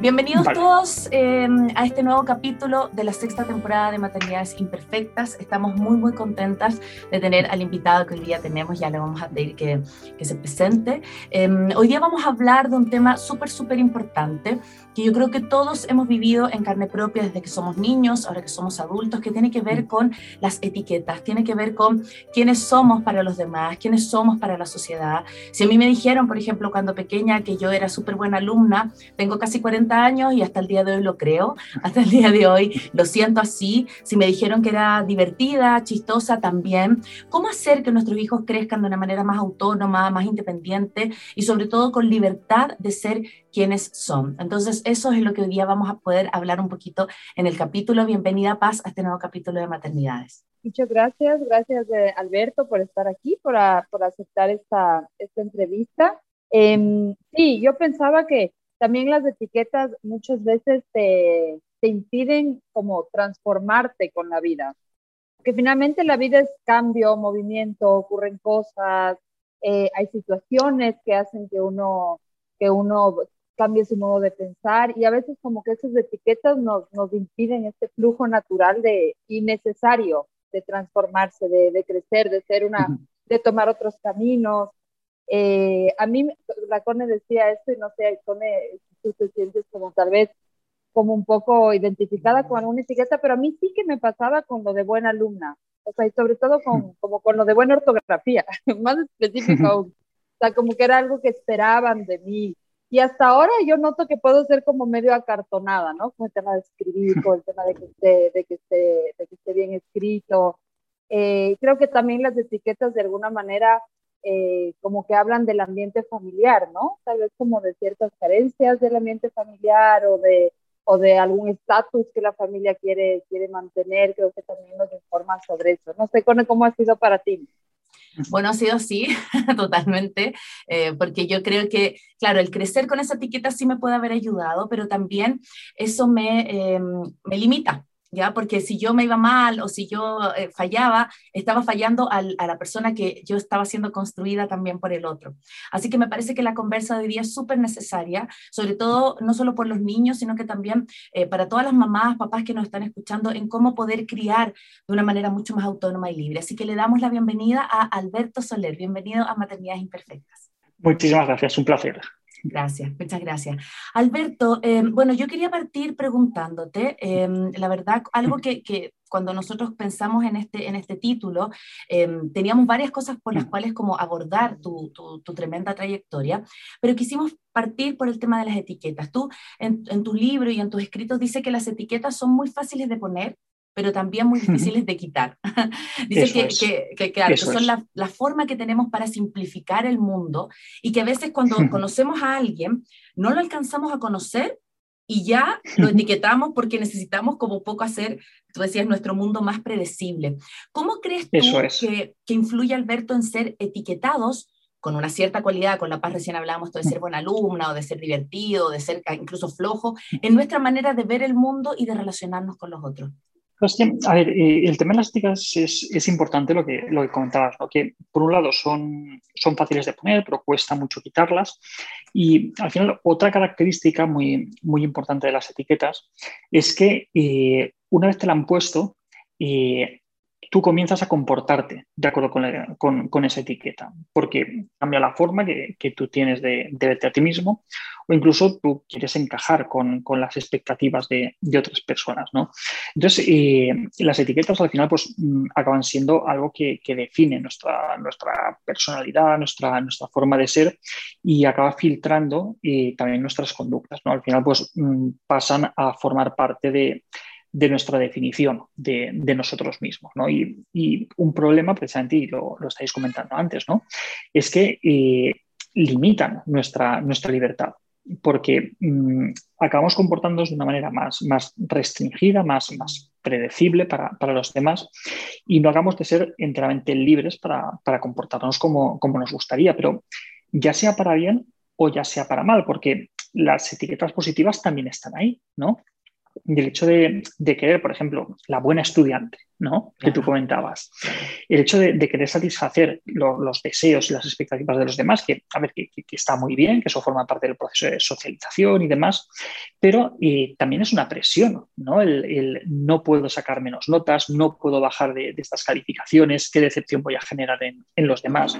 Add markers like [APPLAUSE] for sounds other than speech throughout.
Bienvenidos todos em, a este nuevo capítulo de la sexta temporada de Maternidades Imperfectas. Estamos muy, muy contentas de tener al invitado que hoy día tenemos, ya le vamos a pedir que, que se presente. Em, hoy día vamos a hablar de un tema súper, súper importante que yo creo que todos hemos vivido en carne propia desde que somos niños, ahora que somos adultos, que tiene que ver con las etiquetas, tiene que ver con quiénes somos para los demás, quiénes somos para la sociedad. Si a mí me dijeron, por ejemplo, cuando pequeña que yo era súper buena alumna, tengo casi 40 años y hasta el día de hoy lo creo, [LAUGHS] hasta el día de hoy lo siento así. Si me dijeron que era divertida, chistosa también, ¿cómo hacer que nuestros hijos crezcan de una manera más autónoma, más independiente y sobre todo con libertad de ser quienes son? Entonces, eso es lo que hoy día vamos a poder hablar un poquito en el capítulo. Bienvenida, Paz, a este nuevo capítulo de maternidades. Muchas gracias, gracias eh, Alberto por estar aquí, por, por aceptar esta, esta entrevista. Eh, sí, yo pensaba que también las etiquetas muchas veces te, te impiden como transformarte con la vida, que finalmente la vida es cambio, movimiento, ocurren cosas, eh, hay situaciones que hacen que uno, que uno cambie su modo de pensar y a veces como que esas etiquetas nos, nos impiden este flujo natural de innecesario de transformarse, de, de crecer, de ser una, de tomar otros caminos. Eh, a mí, la Cone decía esto y no sé, Cone, tú te sientes como tal vez como un poco identificada con alguna etiqueta, pero a mí sí que me pasaba con lo de buena alumna, o sea, y sobre todo con, como con lo de buena ortografía, [LAUGHS] más específico, [LAUGHS] o sea, como que era algo que esperaban de mí, y hasta ahora yo noto que puedo ser como medio acartonada, ¿no? Con el tema de escribir, con el tema de que esté, de que esté, de que esté bien escrito. Eh, creo que también las etiquetas de alguna manera eh, como que hablan del ambiente familiar, ¿no? Tal vez como de ciertas carencias del ambiente familiar o de, o de algún estatus que la familia quiere, quiere mantener. Creo que también nos informan sobre eso. No sé, ¿cómo ha sido para ti? Bueno, ha sido así, [LAUGHS] totalmente, eh, porque yo creo que, claro, el crecer con esa etiqueta sí me puede haber ayudado, pero también eso me, eh, me limita, ¿ya? Porque si yo me iba mal o si yo eh, fallaba, estaba fallando al, a la persona que yo estaba siendo construida también por el otro. Así que me parece que la conversa de hoy día es súper necesaria, sobre todo no solo por los niños, sino que también eh, para todas las mamás, papás que nos están escuchando en cómo poder criar de una manera mucho más autónoma y libre. Así que le damos la bienvenida a Alberto Soler. Bienvenido a Maternidades Imperfectas. Muchísimas gracias, un placer. Gracias, muchas gracias. Alberto, eh, bueno, yo quería partir preguntándote, eh, la verdad, algo que, que, cuando nosotros pensamos en este, en este título, eh, teníamos varias cosas por las cuales como abordar tu, tu, tu, tremenda trayectoria, pero quisimos partir por el tema de las etiquetas. Tú en, en tu libro y en tus escritos dice que las etiquetas son muy fáciles de poner, pero también muy difíciles de quitar. [LAUGHS] Dice que, que, que, claro, que, son la, la, forma que tenemos para simplificar el mundo y que a veces cuando [LAUGHS] conocemos a alguien no lo alcanzamos a conocer y ya lo [LAUGHS] etiquetamos porque necesitamos como poco hacer, tú decías, nuestro mundo más predecible. ¿Cómo crees tú es. que, que influye, Alberto, en ser etiquetados con una cierta cualidad, con la paz recién hablábamos de ser buena alumna o de ser divertido, de ser incluso flojo, en nuestra manera de ver el mundo y de relacionarnos con los otros? Eh, el tema de las etiquetas es, importante lo que, lo comentabas, ¿no? que por un lado son, son fáciles de poner, pero cuesta mucho quitarlas. Y al final, otra característica muy, muy importante de las etiquetas es que eh, una vez te la han puesto, eh, tú comienzas a comportarte de acuerdo con, con, esa etiqueta, porque cambia la forma que, que tú tienes de, de, verte a ti mismo o incluso tú quieres encajar con, con las expectativas de, de, otras personas. ¿no? Entonces, las etiquetas al final pues, mm, acaban siendo algo que, que, define nuestra, nuestra personalidad, nuestra, nuestra forma de ser y acaba filtrando eh, también nuestras conductas. ¿no? Al final pues, mm, pasan a formar parte de de nuestra definición de, nosotros mismos. ¿no? Y, un problema, precisamente, y lo, estáis comentando antes, ¿no? es que eh, limitan nuestra, nuestra libertad porque mm, acabamos comportándonos de una manera más, más restringida, más, más predecible para, los demás y no hagamos de ser enteramente libres para, comportarnos como, como, nos gustaría, pero ya sea para bien o ya sea para mal, porque las etiquetas positivas también están ahí, ¿no? Y el hecho de, querer, por ejemplo, la buena estudiante, ¿no? Que tú comentabas. El hecho de, querer satisfacer los deseos y las expectativas de los demás, que, a ver, que, está muy bien, que eso forma parte del proceso de socialización y demás, pero eh, también es una presión, ¿no? El, no puedo sacar menos notas, no puedo bajar de, estas calificaciones, qué decepción voy a generar en, los demás.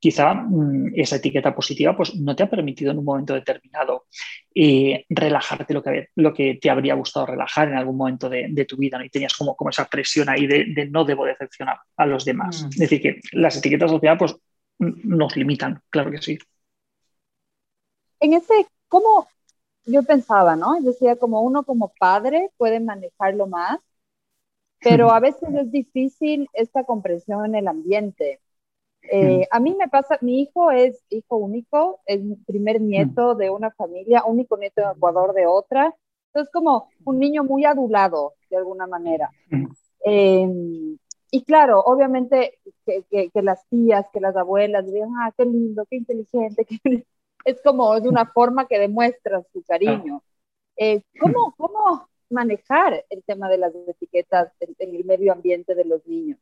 Quizá mm, esa etiqueta positiva pues, no te ha permitido en un momento determinado eh, relajarte lo que, lo que te habría gustado relajar en algún momento de, tu vida, ¿no? Y tenías como, como esa presión ahí de, no debo decepcionar a los demás. Mm. Es decir, que las etiquetas sociales pues, nos limitan, claro que sí. En ese, ¿cómo yo pensaba, no? Decía, como uno como padre puede manejarlo más, pero [LAUGHS] a veces es difícil esta comprensión en el ambiente. Eh, a mí me pasa, mi hijo es hijo único, es primer nieto de una familia, único nieto de Ecuador de otra, entonces como un niño muy adulado de alguna manera. Em, y claro, obviamente que, que, las tías, que las abuelas digan, ah, qué lindo, qué inteligente, [LAUGHS] es como de una forma que demuestra su cariño. Eh, ¿cómo, [LAUGHS] ¿Cómo manejar el tema de las etiquetas en el medio ambiente de los niños?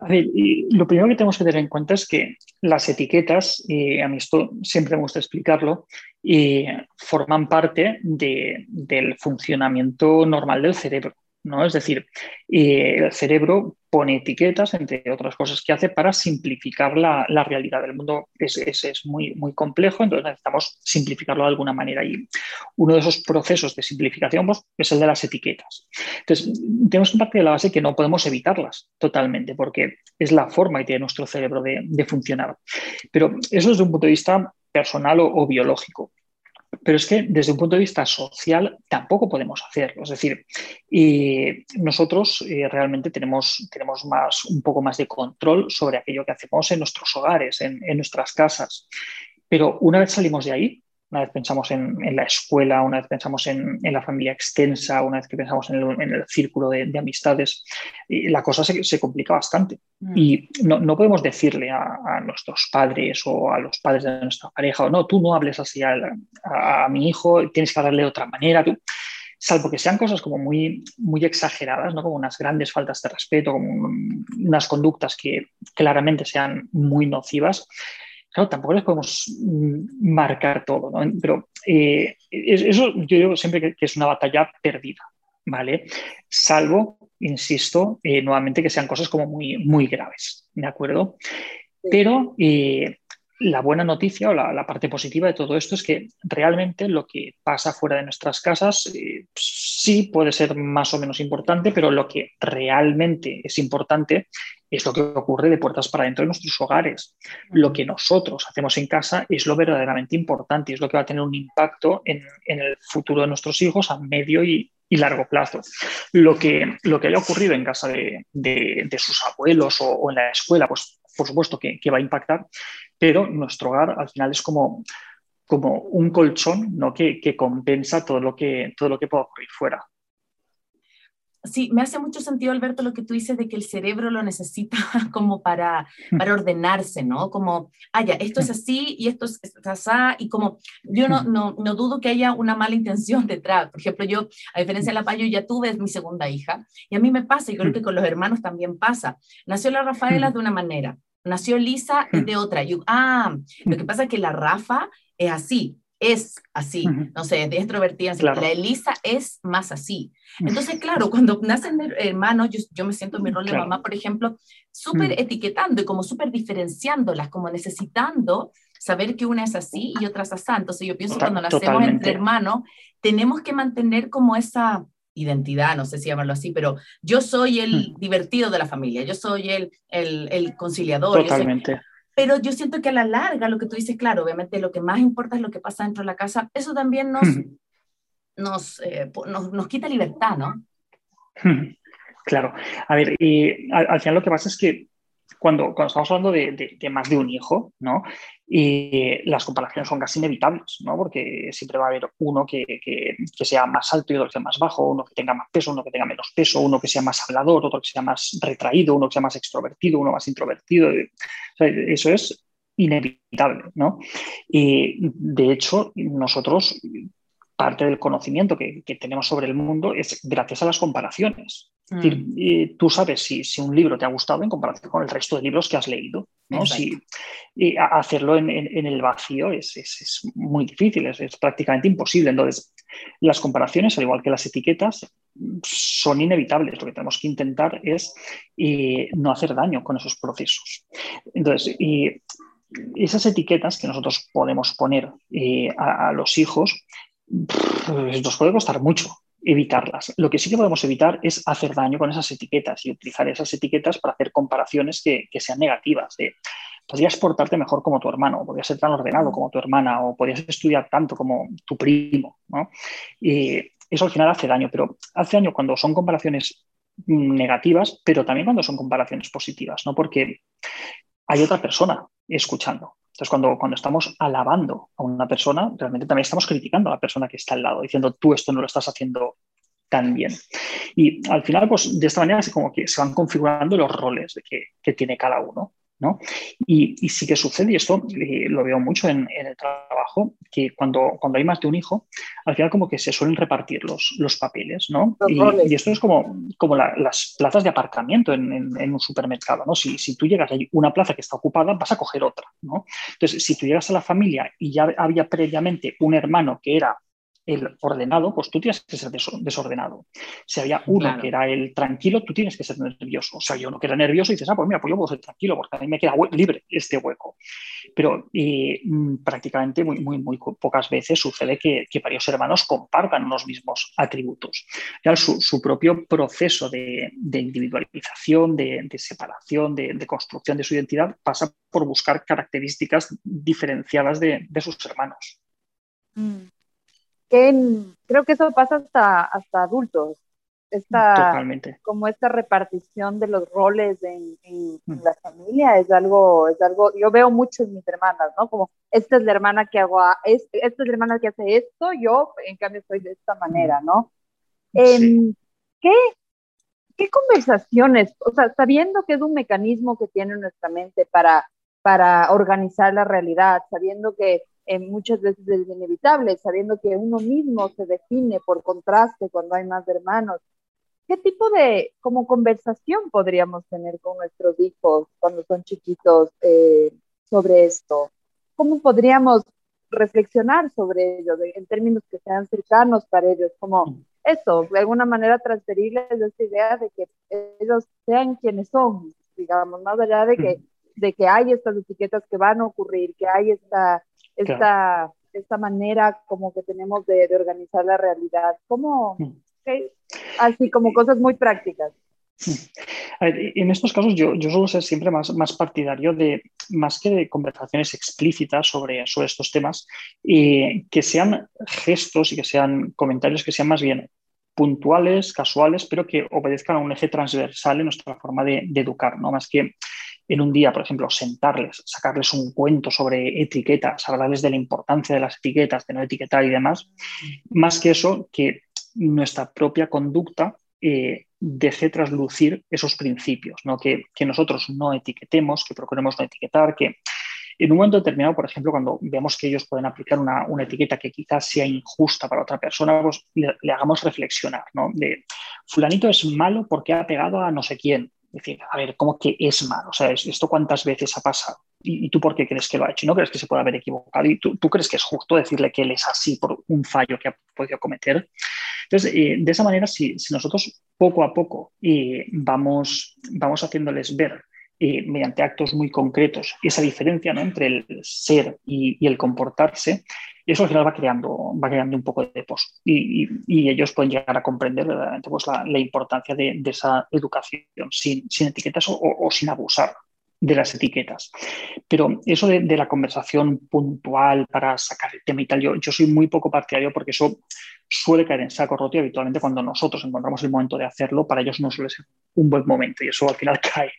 A ver, lo primero que tenemos que tener en cuenta es que las etiquetas, y a mí esto siempre me gusta explicarlo, y forman parte del funcionamiento normal del cerebro. ¿No? Es decir, el cerebro pone etiquetas, entre otras cosas que hace, para simplificar la, realidad. del mundo es, es, muy, muy complejo, entonces necesitamos simplificarlo de alguna manera. Y uno de esos procesos de simplificación pues, es el de las etiquetas. Entonces, tenemos que partir de la base que no podemos evitarlas totalmente, porque es la forma que tiene nuestro cerebro de, funcionar. Pero eso desde un punto de vista personal o biológico. Pero es que desde un punto de vista social tampoco podemos hacerlo. Es decir, nosotros eh, realmente tenemos, tenemos más, un poco más de control sobre aquello que hacemos en nuestros hogares, en nuestras casas. Pero una vez salimos de ahí, una vez pensamos en, la escuela, una vez pensamos en, la familia extensa, una vez que pensamos en el, círculo de, amistades, la cosa se, complica bastante. Mm. Y no, podemos decirle a, nuestros padres o a los padres de nuestra pareja, o no, tú no hables así a, mi hijo, tienes que hablarle de otra manera. salvo que sean cosas como muy, muy exageradas, ¿no? como unas grandes faltas de respeto, como unas conductas que claramente sean muy nocivas, claro, tampoco les podemos mm, marcar todo, ¿no? Pero eh, eso yo digo siempre que, es una batalla perdida, ¿vale? Salvo, insisto, eh, nuevamente que sean cosas como muy, muy graves, ¿de acuerdo? Pero eh, la buena noticia o la, parte positiva de todo esto es que realmente lo que pasa fuera de nuestras casas sí puede ser más o menos importante, pero lo que realmente es importante es lo que ocurre de puertas para dentro de nuestros hogares. Lo que nosotros hacemos en casa es lo verdaderamente importante y es lo que va a tener un impacto en, el futuro de nuestros hijos a medio y, largo plazo. Lo que, lo que haya ocurrido en casa de, sus abuelos o, en la escuela, pues por supuesto que, va a impactar, pero nuestro hogar al final es como, como un colchón ¿no? que, que compensa todo lo que, todo lo que pueda ocurrir fuera. Sí, me hace mucho sentido, Alberto, lo que tú dices de que el cerebro lo necesita [LAUGHS] como para, para ordenarse, ¿no? Como, ah, ya, esto es así y esto es, así, y como yo no, no, no, dudo que haya una mala intención [LAUGHS] detrás. Por ejemplo, yo, a diferencia de la Payo, ya tuve mi segunda hija y a mí me pasa, y creo que con los hermanos también pasa. Nació la Rafaela de una manera, nació Lisa de otra. Yo, ah, lo que pasa es que la Rafa es así, es así, no sé, es extrovertida, la Elisa es más así. Entonces, claro, cuando nacen hermanos, yo, yo me siento en mi rol de mamá, por ejemplo, súper etiquetando y como súper diferenciándolas, como necesitando saber que una es así y otra es así. Entonces, yo pienso que cuando nacemos entre hermanos, tenemos que mantener como esa identidad, no sé si llamarlo así, pero yo soy el divertido de la familia, yo soy el, el, el conciliador. Totalmente. pero yo siento que a la larga, lo que tú dices, claro, obviamente lo que más importa es lo que pasa dentro de la casa, eso también nos, nos, eh, nos, nos, quita libertad, ¿no? Claro, a ver, y al, final lo que pasa es que cuando, cuando estamos hablando de, de, más de un hijo, ¿no? Y las comparaciones son casi inevitables, ¿no? Porque siempre va a haber uno que, que, sea más alto y otro que sea más bajo, uno que tenga más peso, uno que tenga menos peso, uno que sea más hablador, otro que sea más retraído, uno que sea más extrovertido, uno más introvertido. eso es inevitable, ¿no? Y de hecho, nosotros parte del conocimiento que, tenemos sobre el mundo es gracias a las comparaciones. Mm. tú sabes si, si, un libro te ha gustado en comparación con el resto de libros que has leído. ¿no? Si, hacerlo en, en, el vacío es, es, es muy difícil, es, es, prácticamente imposible. Entonces, las comparaciones, al igual que las etiquetas, son inevitables. Lo que tenemos que intentar es eh, no hacer daño con esos procesos. Entonces, y esas etiquetas que nosotros podemos poner eh, a, a los hijos nos puede costar mucho evitarlas. Lo que sí que podemos evitar es hacer daño con esas etiquetas y utilizar esas etiquetas para hacer comparaciones que, sean negativas. podrías portarte mejor como tu hermano, podrías ser tan ordenado como tu hermana, o podrías estudiar tanto como tu primo. Y eso al final hace daño, pero hace daño cuando son comparaciones negativas, pero también cuando son comparaciones positivas, ¿no? porque hay otra persona escuchando. Entonces, cuando, cuando estamos alabando a una persona, realmente también estamos criticando a la persona que está al lado, diciendo tú esto no lo estás haciendo tan bien. Y al final, pues de esta manera es como que se van configurando los roles que, que tiene cada uno. Y, sí que sucede, y esto eh, lo veo mucho en, el trabajo, que cuando, cuando hay más de un hijo, al final como que se suelen repartir los, los papeles, ¿no? Y, esto es como, como las plazas de aparcamiento en, un supermercado, ¿no? Si, si, tú llegas a una plaza que está ocupada, vas a coger otra, ¿no? Entonces, si tú llegas a la familia y ya había previamente un hermano que era el ordenado, pues tú tienes que ser desordenado. Si había uno que era el tranquilo, tú tienes que ser nervioso. O sea, yo uno que era nervioso y dices, ah, pues mira, pues yo puedo ser tranquilo porque a mí me queda libre este hueco. Pero eh, mm, prácticamente muy, muy, muy pocas veces sucede que, varios hermanos compartan los mismos atributos. Ya su, su, propio proceso de, individualización, de, separación, de, construcción de su identidad pasa por buscar características diferenciadas de, sus hermanos. Mm creo que eso pasa hasta, hasta adultos. Esta, Totalmente. Como esta repartición de los roles en, mm. la familia es algo, es algo, yo veo mucho en mis hermanas, ¿no? Como, esta es la hermana que hago, esta es la hermana que hace esto, yo en cambio soy de esta manera, ¿no? Em, ¿qué, ¿Qué conversaciones, o sea, sabiendo que es un mecanismo que tiene nuestra mente para, para organizar la realidad, sabiendo que eh, muchas veces es inevitable, sabiendo que uno mismo se define por contraste cuando hay más hermanos. ¿Qué tipo de como conversación podríamos tener con nuestros hijos cuando son chiquitos eh, sobre esto? ¿Cómo podríamos reflexionar sobre ello en términos que sean cercanos para ellos? Como eso, de alguna manera transferirles esa idea de que ellos sean quienes son, digamos, más allá de que, de que hay estas etiquetas que van a ocurrir, que hay esta esta, esta manera como que tenemos de, organizar la realidad, como mm. así como cosas muy prácticas. en estos casos yo, yo suelo ser siempre más, más partidario de, más que de conversaciones explícitas sobre, sobre estos temas, y que sean gestos y que sean comentarios que sean más bien puntuales, casuales, pero que obedezcan a un eje transversal en nuestra forma de, de educar, ¿no? Más que en un día, por ejemplo, sentarles, sacarles un cuento sobre etiquetas, hablarles de la importancia de las etiquetas, de no etiquetar y demás, más que eso, que nuestra propia conducta eh, deje traslucir esos principios, ¿no? Que, nosotros no etiquetemos, que procuremos no etiquetar, que en un momento determinado, por ejemplo, cuando vemos que ellos pueden aplicar una, etiqueta que quizás sea injusta para otra persona, pues le, le, hagamos reflexionar, ¿no? De fulanito es malo porque ha pegado a no sé quién decir, a ver, ¿cómo que es malo? O sea, ¿esto cuántas veces ha pasado? ¿Y, tú por qué crees que lo ha hecho? ¿Y no crees que se puede haber equivocado? ¿Y tú, crees que es justo decirle que él es así por un fallo que ha podido cometer? Entonces, eh, de esa manera, si, nosotros poco a poco eh, vamos, vamos haciéndoles ver eh, mediante actos muy concretos esa diferencia ¿no? entre el ser y, el comportarse, eso al final va creando, va creando un poco de post y, ellos pueden llegar a comprender verdaderamente pues, la, importancia de, esa educación sin, etiquetas o, sin abusar de las etiquetas. Pero eso de, la conversación puntual para sacar el tema y tal, yo, yo soy muy poco partidario porque eso suele caer en saco roto y habitualmente cuando nosotros encontramos el momento de hacerlo, para ellos no suele ser un buen momento y eso al final [LAUGHS] cae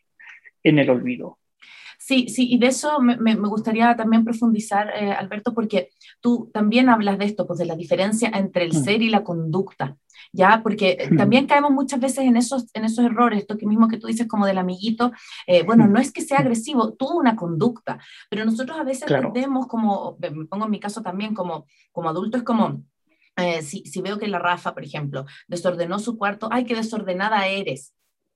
en el olvido. Sí, sí, y de eso me, me gustaría también profundizar, eh, Alberto, porque tú también hablas de esto, pues de la diferencia entre el mm. ser y la conducta, ¿ya? Porque mm. también caemos muchas veces en esos, en esos errores, esto que mismo que tú dices como del amiguito, eh, bueno, no es que sea mm. agresivo, tuvo una conducta, pero nosotros a veces entendemos como, me pongo en mi caso también como, como adulto, es como, eh, si, si, veo que la Rafa, por ejemplo, desordenó su cuarto, ay, qué desordenada eres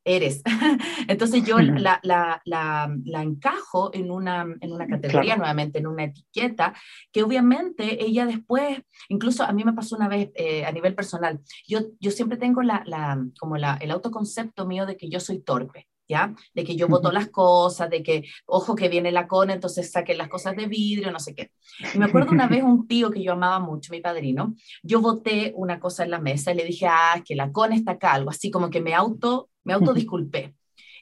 eres. [LAUGHS] Entonces yo la, la, la, la, encajo en una, en una categoría, nuevamente en una etiqueta, que obviamente ella después, incluso a mí me pasó una vez eh, a nivel personal, yo, yo siempre tengo la, como la, el autoconcepto mío de que yo soy torpe. ¿Ya? De que yo boto las cosas, de que, ojo, que viene la cona, entonces saquen las cosas de vidrio, no sé qué. Y me acuerdo una vez un tío que yo amaba mucho, mi padrino, yo boté una cosa en la mesa y le dije, ah, que la cona está acá, algo así como que me auto me autodisculpé.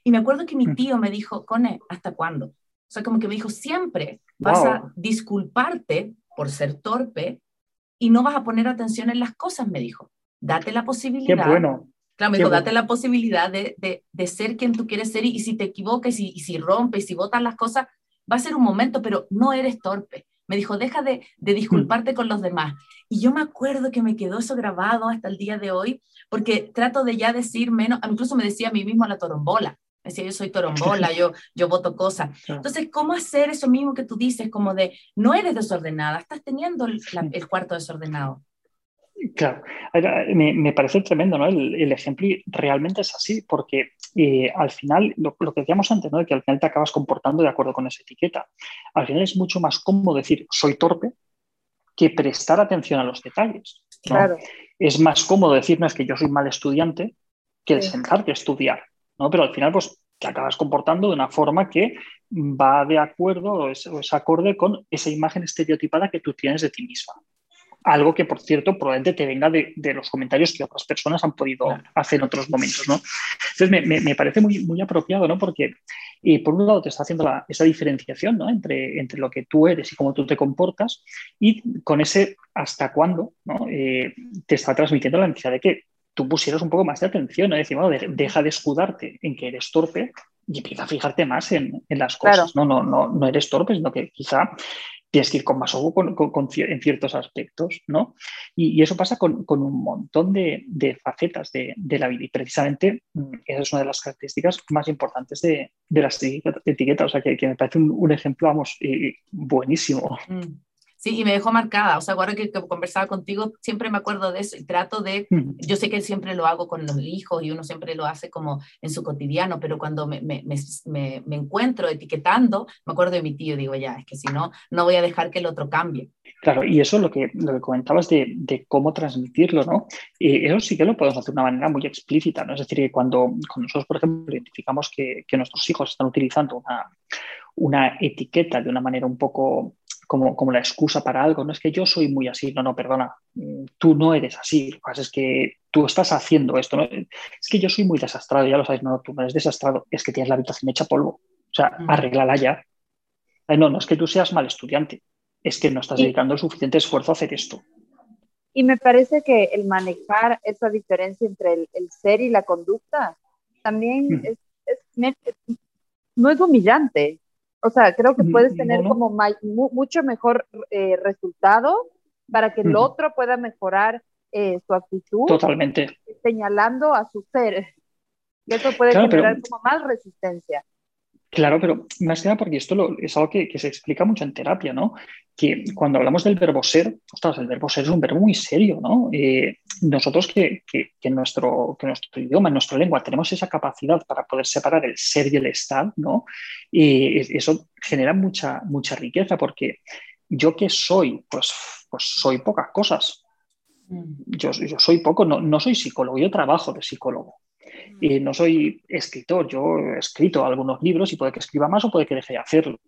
Y me acuerdo que mi tío me dijo, Cone, ¿hasta cuándo? O sea, como que me dijo, siempre vas a disculparte por ser torpe y no vas a poner atención en las cosas, me dijo. Date la posibilidad. Qué bueno. Claro, me dijo, date la posibilidad de, de, de, ser quien tú quieres ser y, si te equivocas y, y, si rompes y si botas las cosas, va a ser un momento, pero no eres torpe. Me dijo, deja de, de disculparte con los demás. Y yo me acuerdo que me quedó eso grabado hasta el día de hoy, porque trato de ya decir menos, incluso me decía a mí mismo la torombola, me decía yo soy torombola, [LAUGHS] yo, yo voto cosas. Entonces, ¿cómo hacer eso mismo que tú dices, como de no eres desordenada, estás teniendo el, cuarto desordenado? Claro, me, me, parece tremendo, ¿no? El, el, ejemplo realmente es así, porque eh, al final, lo, lo, que decíamos antes, ¿no? De que al final te acabas comportando de acuerdo con esa etiqueta. Al final es mucho más cómodo decir soy torpe que prestar atención a los detalles. Claro es más cómodo decir, no, es que yo soy mal estudiante que el sentarte a estudiar, ¿no? Pero al final, pues te acabas comportando de una forma que va de acuerdo o es, acorde con esa imagen estereotipada que tú tienes de ti misma. Algo que, por cierto, probablemente te venga de, los comentarios que otras personas han podido hacer en otros momentos, ¿no? Entonces, me, parece muy, muy apropiado, ¿no? Porque, eh, por un lado, te está haciendo esa diferenciación, ¿no? Entre, entre lo que tú eres y cómo tú te comportas y con ese hasta cuándo, ¿no? Eh, te está transmitiendo la necesidad de que tú pusieras un poco más de atención, ¿no? Decir, bueno, deja de escudarte en que eres torpe y empieza a fijarte más en, en las cosas, ¿no? No, no, no eres torpe, sino que quizá tienes que ir con más ojo con, en ciertos aspectos, ¿no? Y, eso pasa con, un montón de, facetas de, la vida y precisamente mm, esa es una de las características más importantes de, las etiquetas, o sea, que, me parece un, ejemplo, vamos, eh, buenísimo. Mm. Sí, y me dejó marcada. O sea, ahora que, conversaba contigo, siempre me acuerdo de eso y trato de, yo sé que siempre lo hago con los hijos y uno siempre lo hace como en su cotidiano, pero cuando me, me, me, me encuentro etiquetando, me acuerdo de mi tío, digo, ya, es que si no, no voy a dejar que el otro cambie. Claro, y eso lo que, lo que comentabas de, de cómo transmitirlo, ¿no? Eh, eso sí que lo podemos hacer de una manera muy explícita, ¿no? Es decir, que cuando, cuando nosotros, por ejemplo, identificamos que, que nuestros hijos están utilizando una, una etiqueta de una manera un poco como, como la excusa para algo. No es que yo soy muy así, no, no, perdona, mm, tú no eres así. Lo que pasa es que tú estás haciendo esto. ¿no? Es que yo soy muy desastrado, ya lo sabes, no, tú no eres desastrado, es que tienes la habitación hecha polvo. O sea, mm. arréglala ya. No, no es que tú seas mal estudiante, es que no estás dedicando el suficiente esfuerzo a hacer esto. Y me parece que el manejar esa diferencia entre el, ser y la conducta también es, no es humillante, o sea, creo que puedes tener como mucho mejor eh, resultado para que el otro pueda mejorar eh, su actitud. Totalmente. Señalando a su ser. Y eso puede generar como más resistencia. Claro, pero más que nada porque esto es algo que, se explica mucho en terapia, ¿no? Que cuando hablamos del verbo ser, ostras, el verbo ser es un verbo muy serio, ¿no? Eh, nosotros que, en nuestro, que nuestro idioma, en nuestra lengua, tenemos esa capacidad para poder separar el ser y el estar, ¿no? Y eso genera mucha, mucha riqueza porque yo que soy, pues, pues soy pocas cosas. Mm. Yo, yo soy poco, no, no soy psicólogo, yo trabajo de psicólogo. Y no soy escritor, yo he escrito algunos libros y puede que escriba más o puede que deje de hacerlo.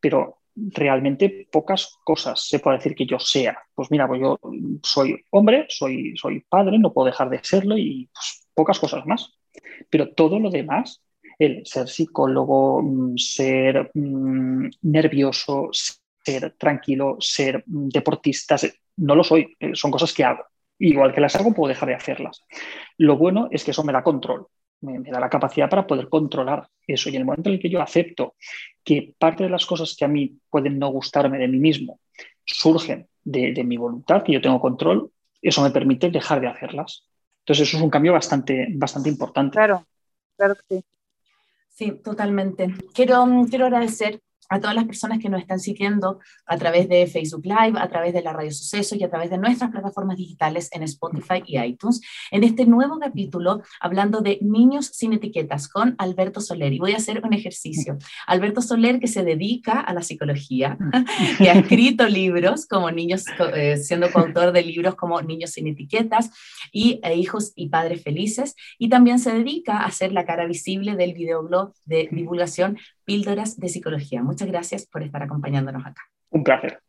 pero realmente pocas cosas se puede decir que yo sea. Pues mira, pues yo soy hombre, soy, soy padre, no puedo dejar de serlo y pues, pocas cosas más. Pero todo lo demás, el ser psicólogo, mm, ser mm, nervioso, ser tranquilo, ser mm, deportista, no lo soy, eh, son cosas que hago igual que las hago, puedo dejar de hacerlas. Lo bueno es que eso me da control, me, da la capacidad para poder controlar eso. Y en el momento en el que yo acepto que parte de las cosas que a mí pueden no gustarme de mí mismo surgen de, mi voluntad, que yo tengo control, eso me permite dejar de hacerlas. Entonces, eso es un cambio bastante, bastante importante. Claro, claro que sí. Sí, totalmente. Quiero, quiero agradecer a todas las personas que nos están siguiendo a través de Facebook Live, a través de la Radio Suceso y a través de nuestras plataformas digitales en Spotify y iTunes, en este nuevo capítulo hablando de niños sin etiquetas con Alberto Soler. Y voy a hacer un ejercicio. Alberto Soler, que se dedica a la psicología, [LAUGHS] que ha escrito libros como niños, eh, siendo coautor de libros como Niños sin etiquetas y e Hijos y Padres Felices, y también se dedica a ser la cara visible del videoblog de divulgación Píldoras de Psicología. Muchas gracias por estar acompañándonos acá. Un placer.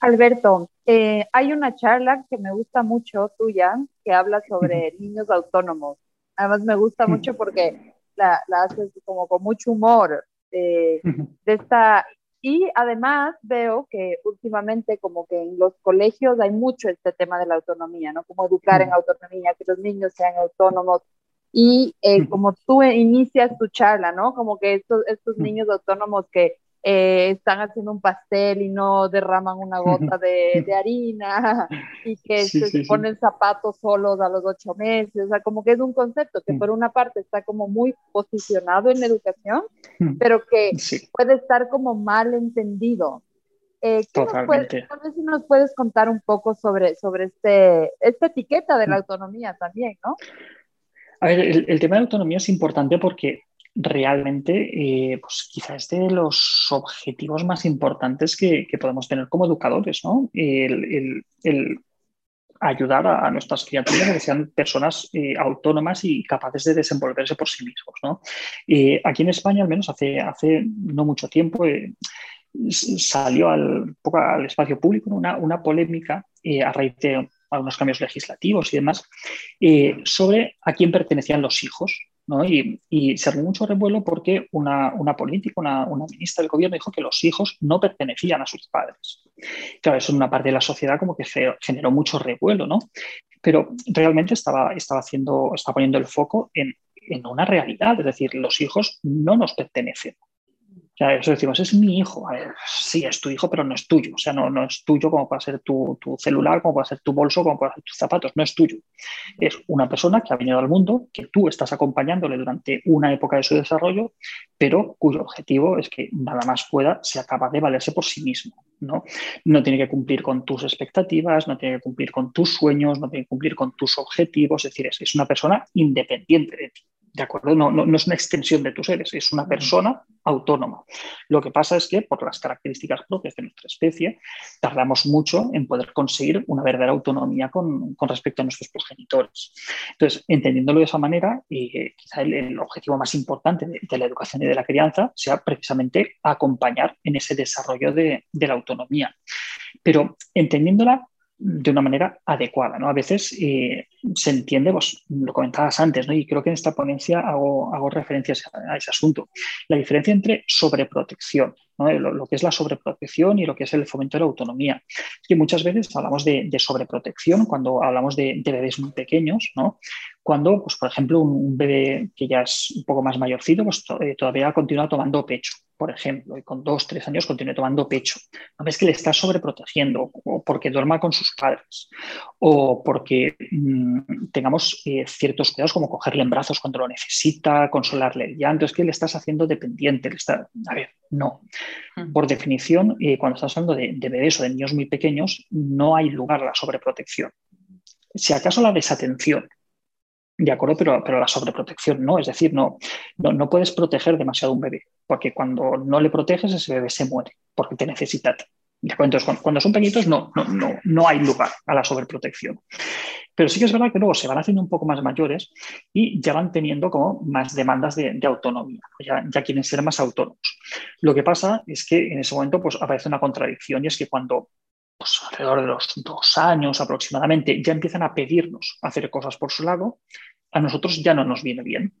Alberto, eh, hay una charla que me gusta mucho tuya que habla sobre [LAUGHS] niños autónomos. Además me gusta [LAUGHS] mucho porque la, haces como con mucho humor eh, de esta y además veo que últimamente como que en los colegios hay mucho este tema de la autonomía, ¿no? Como educar en autonomía, que los niños sean autónomos, y eh, como tú inicias tu charla, ¿no? Como que estos, estos niños autónomos que eh, están haciendo un pastel y no derraman una gota de, de [LAUGHS] harina y que se ponen zapatos solos a los ocho meses, o sea, como que es un concepto que por una parte está como muy posicionado en la educación, pero que puede estar como mal entendido. Eh, Totalmente. Nos si nos puedes contar un poco sobre, sobre este, esta etiqueta de la autonomía también, ¿no? A ver, el, tema de autonomía es importante porque realmente eh, pues quizás es de los objetivos más importantes que, podemos tener como educadores, ¿no? El, ayudar a, nuestras criaturas a que sean personas eh, autónomas y capaces de desenvolverse por sí mismos, ¿no? Eh, aquí en España, al menos hace, hace no mucho tiempo, salió al, al espacio público una, una polémica a raíz de algunos cambios legislativos y demás, eh, sobre a quién pertenecían los hijos. ¿no? Y, se armó mucho revuelo porque una, política, una, ministra del gobierno dijo que los hijos no pertenecían a sus padres. Claro, eso en una parte de la sociedad como que generó mucho revuelo, ¿no? Pero realmente estaba, estaba, haciendo, estaba poniendo el foco en, en una realidad, es decir, los hijos no nos pertenecen. O sea, eso decimos, es mi hijo. sí, es tu hijo, pero no es tuyo. O sea, no, no es tuyo como puede ser tu, tu, celular, como puede ser tu bolso, como puede ser tus zapatos. No es tuyo. Es una persona que ha venido al mundo, que tú estás acompañándole durante una época de su desarrollo, pero cuyo objetivo es que nada más pueda sea capaz de valerse por sí mismo. ¿no? no tiene que cumplir con tus expectativas, no tiene que cumplir con tus sueños, no tiene que cumplir con tus objetivos. Es decir, es, es una persona independiente de ti. ¿De acuerdo? No, no, es una extensión de tus seres, es una persona autónoma. Lo que pasa es que, por las características propias de nuestra especie, tardamos mucho en poder conseguir una verdadera autonomía con, respecto a nuestros progenitores. Entonces, entendiéndolo de esa manera, eh, quizá el, objetivo más importante de, la educación y de la crianza sea precisamente acompañar en ese desarrollo de, de la autonomía. Pero entendiéndola de una manera adecuada. ¿no? A veces eh, se entiende, pues, lo comentabas antes, ¿no? y creo que en esta ponencia hago, hago referencias a, ese asunto, la diferencia entre sobreprotección, ¿no? lo, que es la sobreprotección y lo que es el fomento de la autonomía. Es que muchas veces hablamos de, sobreprotección cuando hablamos de, bebés muy pequeños, ¿no? cuando, pues, por ejemplo, un, bebé que ya es un poco más mayorcito, pues eh, todavía continúa tomando pecho. Por ejemplo, y con dos, tres años continúe tomando pecho, no ves que le estás sobreprotegiendo o porque duerma con sus padres o porque mm, tengamos eh, ciertos cuidados como cogerle en brazos cuando lo necesita, consolarle el llanto, es que le estás haciendo dependiente. Le está... A ver, no. Por definición, eh, cuando estás hablando de, de bebés o de niños muy pequeños, no hay lugar a la sobreprotección. Si acaso la desatención, de acuerdo, pero, pero la sobreprotección no, es decir, no, no, puedes proteger demasiado un bebé, porque cuando no le proteges ese bebé se muere, porque te necesita. Entonces, cuando, son pequeñitos no, no, no, hay lugar a la sobreprotección. Pero sí que es verdad que luego se van haciendo un poco más mayores y ya van teniendo como más demandas de, autonomía, ya, ya, quieren ser más autónomos. Lo que pasa es que en ese momento pues, aparece una contradicción y es que cuando pues, alrededor de los dos años aproximadamente, ya empiezan a pedirnos hacer cosas por su lado, a nosotros ya no nos viene bien.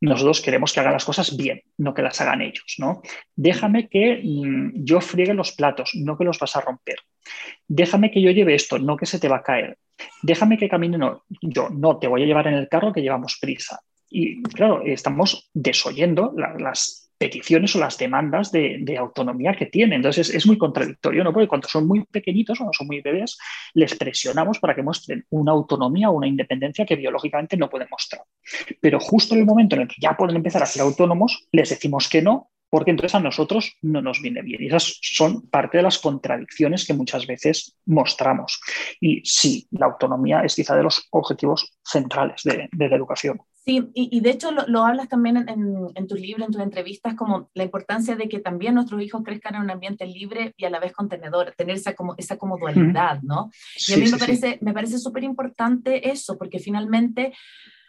Nosotros queremos que hagan las cosas bien, no que las hagan ellos. ¿no? Déjame que mm, yo friegue los platos, no que los vas a romper. Déjame que yo lleve esto, no que se te va a caer. Déjame que camine, no, yo no, te voy a llevar en el carro que llevamos prisa. Y claro, estamos desoyendo las peticiones o las demandas de, autonomía que tienen. Entonces es, muy contradictorio, ¿no? Porque cuando son muy pequeñitos o no son muy bebés, les presionamos para que muestren una autonomía o una independencia que biológicamente no pueden mostrar. Pero justo en el momento en el que ya pueden empezar a ser autónomos, les decimos que no, porque entonces a nosotros no nos viene bien. Y esas son parte de las contradicciones que muchas veces mostramos. Y sí, la autonomía es quizá de los objetivos centrales de la educación. Sí, y, de hecho lo, hablas también en, en, tus libros, en tus entrevistas, como la importancia de que también nuestros hijos crezcan en un ambiente libre y a la vez contenedor, tener esa como, esa como dualidad, ¿no? y a mí me, parece, me parece súper importante eso, porque finalmente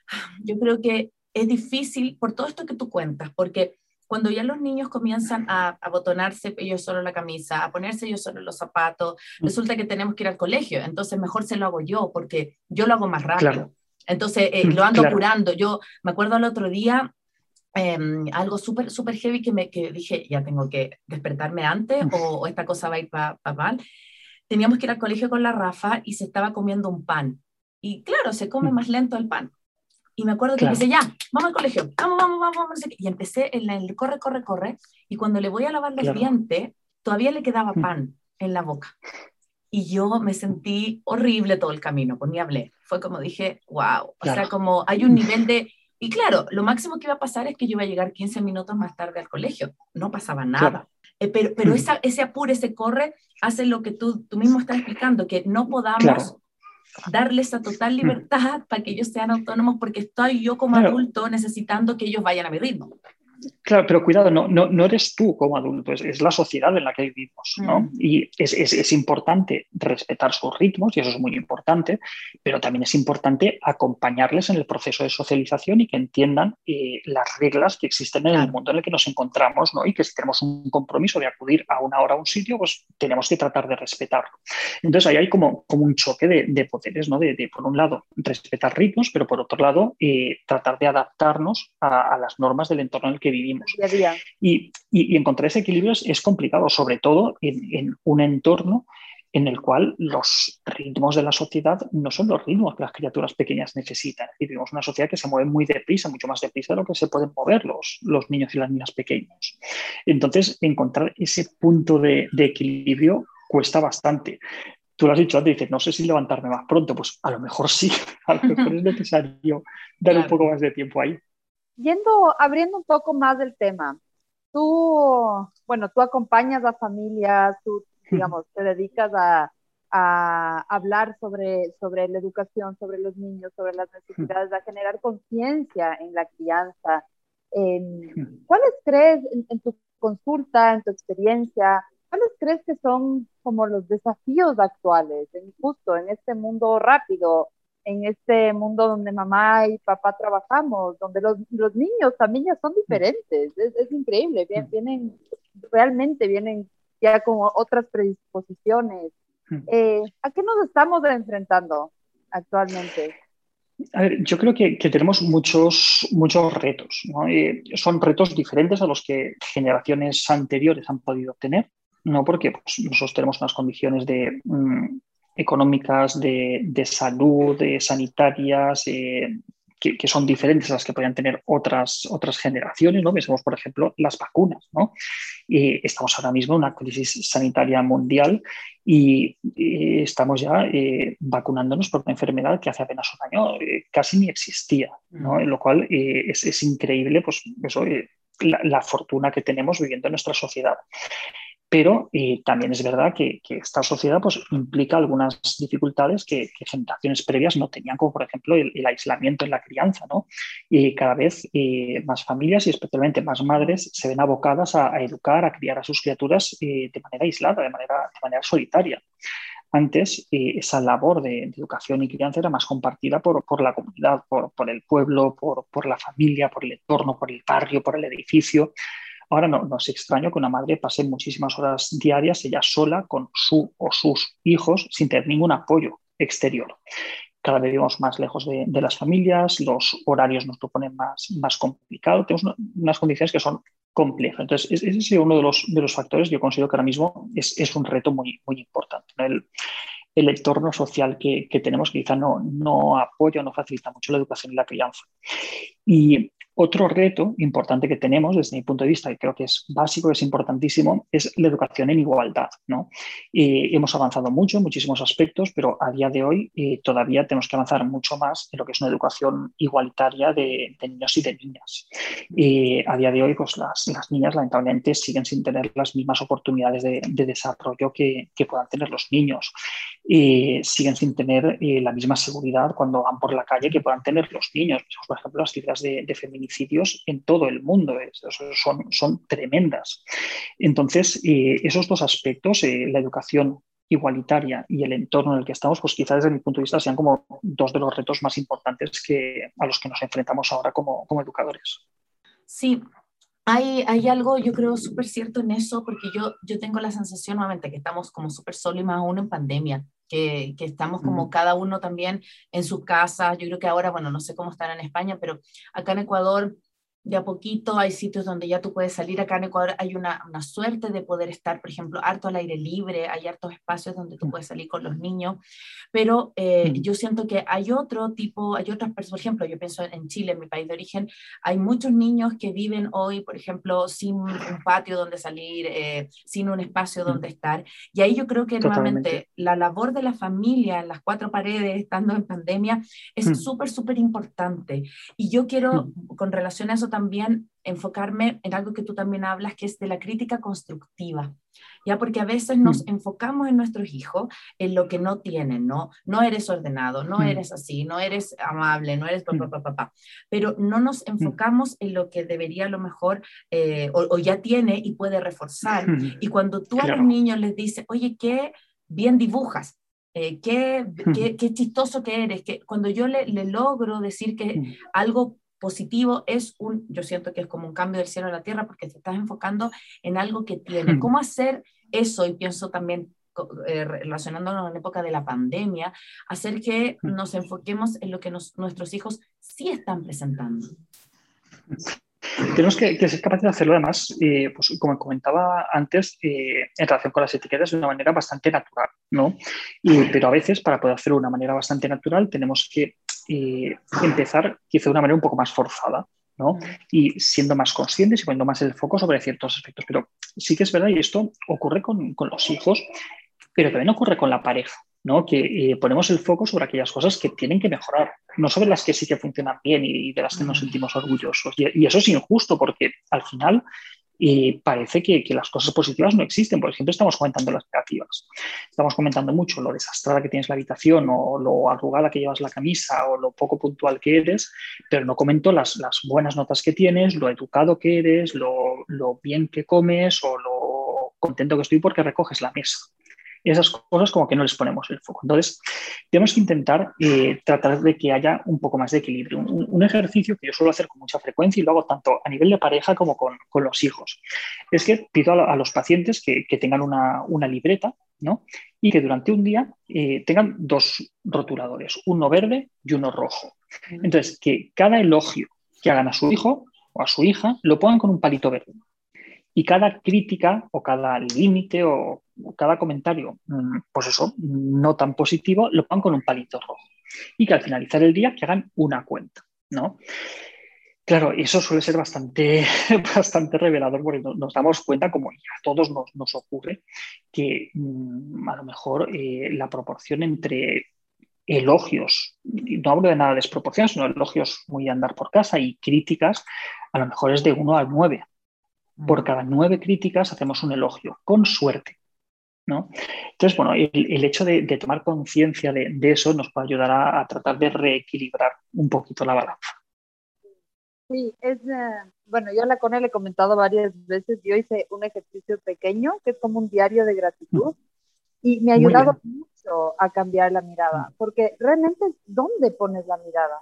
[SIGHS] yo creo que es difícil por todo esto que tú cuentas, porque cuando ya los niños comienzan a abotonarse ellos solo la camisa, a ponerse ellos solo los zapatos, mm. resulta que tenemos que ir al colegio, entonces mejor se lo hago yo, porque yo lo hago más rápido. Entonces, eh, lo ando curando. Yo me acuerdo el otro día, em, algo súper, súper heavy que, me, que dije, ya tengo que despertarme antes o, esta cosa va a ir para mal. Teníamos que ir al colegio con la Rafa y se estaba comiendo un pan. Y claro, se come más lento el pan. Y me acuerdo que empecé, ya, vamos al colegio, vamos, vamos, vamos, vamos. Y empecé en el corre, corre, corre. Y cuando le voy a lavar los dientes, todavía le quedaba pan en la boca y yo me sentí horrible todo el camino, pues ni hablé. Fue como dije, wow, o sea, como hay un nivel de... Y claro, lo máximo que iba a pasar es que yo iba a llegar 15 minutos más tarde al colegio, no pasaba nada. Eh, pero pero esa, ese apuro, ese corre, hace lo que tú, tú mismo estás explicando, que no podamos darles esa total libertad para que ellos sean autónomos, porque estoy yo como adulto necesitando que ellos vayan a mi ritmo. Claro, pero cuidado, no, no, no eres tú como adulto, es, la sociedad en la que vivimos, ¿no? Mm. Y es, es, es, importante respetar sus ritmos, y eso es muy importante, pero también es importante acompañarles en el proceso de socialización y que entiendan eh, las reglas que existen en el mundo en el que nos encontramos, ¿no? Y que si tenemos un compromiso de acudir a una hora a un sitio, pues tenemos que tratar de respetarlo. Entonces ahí hay como, como un choque de, de poderes, ¿no? De, por un lado, respetar ritmos, pero por otro lado, eh, tratar de adaptarnos a, a las normas del entorno en el que vivimos. Y, encontrar ese equilibrio es, complicado, sobre todo en, un entorno en el cual los ritmos de la sociedad no son los ritmos que las criaturas pequeñas necesitan. Y vivimos una sociedad que se mueve muy deprisa, mucho más deprisa de lo que se pueden mover los, los niños y las niñas pequeños. Entonces, encontrar ese punto de, equilibrio cuesta bastante tú lo has dicho antes, dices, no sé si levantarme más pronto, pues a lo mejor sí, [LAUGHS] a lo mejor es [LAUGHS] necesario dar un poco más de tiempo ahí. Yendo, abriendo un poco más del tema, tú, bueno, tú acompañas a familias, tú, digamos, te dedicas a, hablar sobre, sobre la educación, sobre los niños, sobre las necesidades, a generar conciencia en la crianza. ¿Cuáles crees en, tu consulta, en tu experiencia, cuáles crees que son como los desafíos actuales, justo en este mundo rápido, en este mundo donde mamá y papá trabajamos, donde los, los niños también ya son diferentes, es, es increíble, mm. vienen, realmente vienen ya con otras predisposiciones. Mm. Eh, ¿A qué nos estamos enfrentando actualmente? A ver, yo creo que, que tenemos muchos, muchos retos. ¿no? Eh, son retos diferentes a los que generaciones anteriores han podido tener, ¿no? porque pues, nosotros tenemos unas condiciones de, mm, económicas, de, salud, de sanitarias, eh, que, son diferentes a las que podrían tener otras, otras generaciones, ¿no? Pensemos, por ejemplo, las vacunas, ¿no? estamos ahora mismo en una crisis sanitaria mundial y, estamos ya eh, vacunándonos por una enfermedad que hace apenas un año eh, casi ni existía, ¿no? En lo cual eh, es, es, increíble, pues eso, la, fortuna que tenemos viviendo en nuestra sociedad. Pero eh, también es verdad que, esta sociedad pues, implica algunas dificultades que, generaciones previas no tenían, como por ejemplo el, aislamiento en la crianza. ¿no? Y cada vez eh, más familias y especialmente más madres se ven abocadas a, educar, a criar a sus criaturas eh, de manera aislada, de manera, de manera solitaria. Antes esa labor de, educación y crianza era más compartida por, por la comunidad, por, por el pueblo, por, por, la familia, por el entorno, por el barrio, por el edificio. Ahora no, no es extraño que una madre pase muchísimas horas diarias ella sola con su o sus hijos sin tener ningún apoyo exterior. Cada vez vivimos más lejos de, las familias, los horarios nos lo ponen más, más complicado, tenemos unas condiciones que son complejas. Entonces, ese es uno de los, de los factores que yo considero que ahora mismo es, es un reto muy, muy importante. El, el entorno social que, que, tenemos que quizá no, no apoya o no facilita mucho la educación y la crianza. Y otro reto importante que tenemos desde mi punto de vista, y creo que es básico, es importantísimo, es la educación en igualdad. ¿no? hemos avanzado mucho muchísimos aspectos, pero a día de hoy eh, todavía tenemos que avanzar mucho más en lo que es una educación igualitaria de, niños y de niñas. a día de hoy, pues las, niñas lamentablemente siguen sin tener las mismas oportunidades de, desarrollo que, puedan tener los niños. Siguen sin tener eh, la misma seguridad cuando van por la calle que puedan tener los niños. Por ejemplo, las cifras de, de en todo el mundo, son, son tremendas. Entonces, eh, esos dos aspectos, eh, la educación igualitaria y el entorno en el que estamos, pues quizás desde mi punto de vista sean como dos de los retos más importantes que, a los que nos enfrentamos ahora como, como educadores. Sí, hay, hay, algo, yo creo, súper cierto en eso, porque yo, yo tengo la sensación nuevamente que estamos como súper solos y más aún en pandemia, que, que estamos como cada uno también en su casa. Yo creo que ahora, bueno, no sé cómo estará en España, pero acá en Ecuador de a poquito hay sitios donde ya tú puedes salir. Acá en Ecuador hay una, una, suerte de poder estar, por ejemplo, harto al aire libre, hay hartos espacios donde tú mm. puedes salir con los niños, pero eh, mm. yo siento que hay otro tipo, hay otras personas, por ejemplo, yo pienso en Chile, en mi país de origen, hay muchos niños que viven hoy, por ejemplo, sin un patio donde salir, eh, sin un espacio mm. donde estar, y ahí yo creo que nuevamente la labor de la familia en las cuatro paredes, estando en pandemia, es súper, súper importante. Y yo quiero, con relación a eso, también enfocarme en algo que tú también hablas, que es de la crítica constructiva, ya porque a veces nos mm. enfocamos en nuestros hijos en lo que no tienen, ¿no? No eres ordenado, no mm. eres así, no eres amable, no eres papá, papá, papá, pero no nos mm. enfocamos en lo que debería a lo mejor eh, o, ya tiene y puede reforzar. Y cuando tú a los niños les dices, oye, qué bien dibujas, eh, qué, qué, qué, chistoso que eres, que cuando yo le, le logro decir que algo positivo es un, yo siento que es como un cambio del cielo a la tierra porque te estás enfocando en algo que tiene. ¿Cómo hacer eso? Y pienso también eh, relacionándonos en época de la pandemia, hacer que nos enfoquemos en lo que nuestros hijos sí están presentando. Tenemos que, ser capaces de hacerlo además, eh, pues como comentaba antes, eh, en relación con las etiquetas de una manera bastante natural, ¿no? pero a veces para poder hacerlo de una manera bastante natural tenemos que empezar quizá de una manera un poco más forzada. ¿no? Y siendo más conscientes y poniendo más el foco sobre ciertos aspectos. Pero sí que es verdad, y esto ocurre con, con los hijos, pero también ocurre con la pareja, ¿no? que eh, ponemos el foco sobre aquellas cosas que tienen que mejorar, no sobre las que sí que funcionan bien y, de las que nos sentimos orgullosos. Y, y, eso es injusto porque al final y parece que, las cosas positivas no existen. Por ejemplo, estamos comentando las negativas. Estamos comentando mucho lo desastrada que tienes la habitación o lo arrugada que llevas la camisa o lo poco puntual que eres, pero no comento las, buenas notas que tienes, lo educado que eres, lo, lo bien que comes o lo contento que estoy porque recoges la mesa esas cosas como que no les ponemos el foco. Entonces, tenemos que intentar eh, tratar de que haya un poco más de equilibrio. Un, ejercicio que yo suelo hacer con mucha frecuencia y lo hago tanto a nivel de pareja como con, los hijos. Es que pido a, los pacientes que, tengan una, libreta ¿no? y que durante un día eh, tengan dos rotuladores, uno verde y uno rojo. Entonces, que cada elogio que hagan a su hijo o a su hija lo pongan con un palito verde. Y cada crítica o cada límite o cada comentario, mm, pues eso, no tan positivo, lo pongan con un palito rojo. Y que al finalizar el día que hagan una cuenta. ¿no? Claro, eso suele ser bastante, [LAUGHS] bastante revelador porque nos damos cuenta, como a todos nos, ocurre, que mm, a lo mejor eh, la proporción entre elogios, no hablo de nada de desproporción, sino elogios muy andar por casa y críticas, a lo mejor es de 1 a 9. Por mm. cada nueve críticas hacemos un elogio, con suerte. ¿No? Entonces, bueno, el, hecho de, tomar conciencia de, eso nos puede ayudar a tratar de reequilibrar un poquito la balanza. Sí, es, eh, bueno, yo a la Cone le he comentado varias veces, yo hice un ejercicio pequeño que es como un diario de gratitud y me ha ayudado mucho a cambiar la mirada, porque realmente es dónde pones la mirada.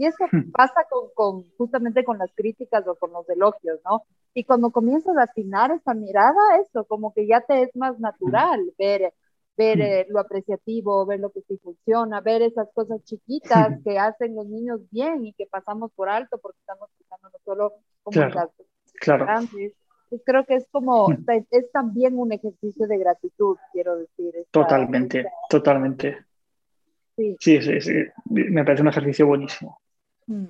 Y eso [LAUGHS] pasa con, con, justamente con las críticas o con los elogios, ¿no? Y cuando comienzas a afinar esa mirada, eso, como que ya te es más natural ver ver mm. eh, lo apreciativo, ver lo que sí funciona, ver esas cosas chiquitas [LAUGHS] que hacen los niños bien y que pasamos por alto porque estamos pensando no solo como claro, las claro. grandes. Pues creo que es como, mm. es también un ejercicio de gratitud, quiero decir. totalmente, totalmente. Sí. sí. sí, sí, me parece un ejercicio buenísimo. Mm.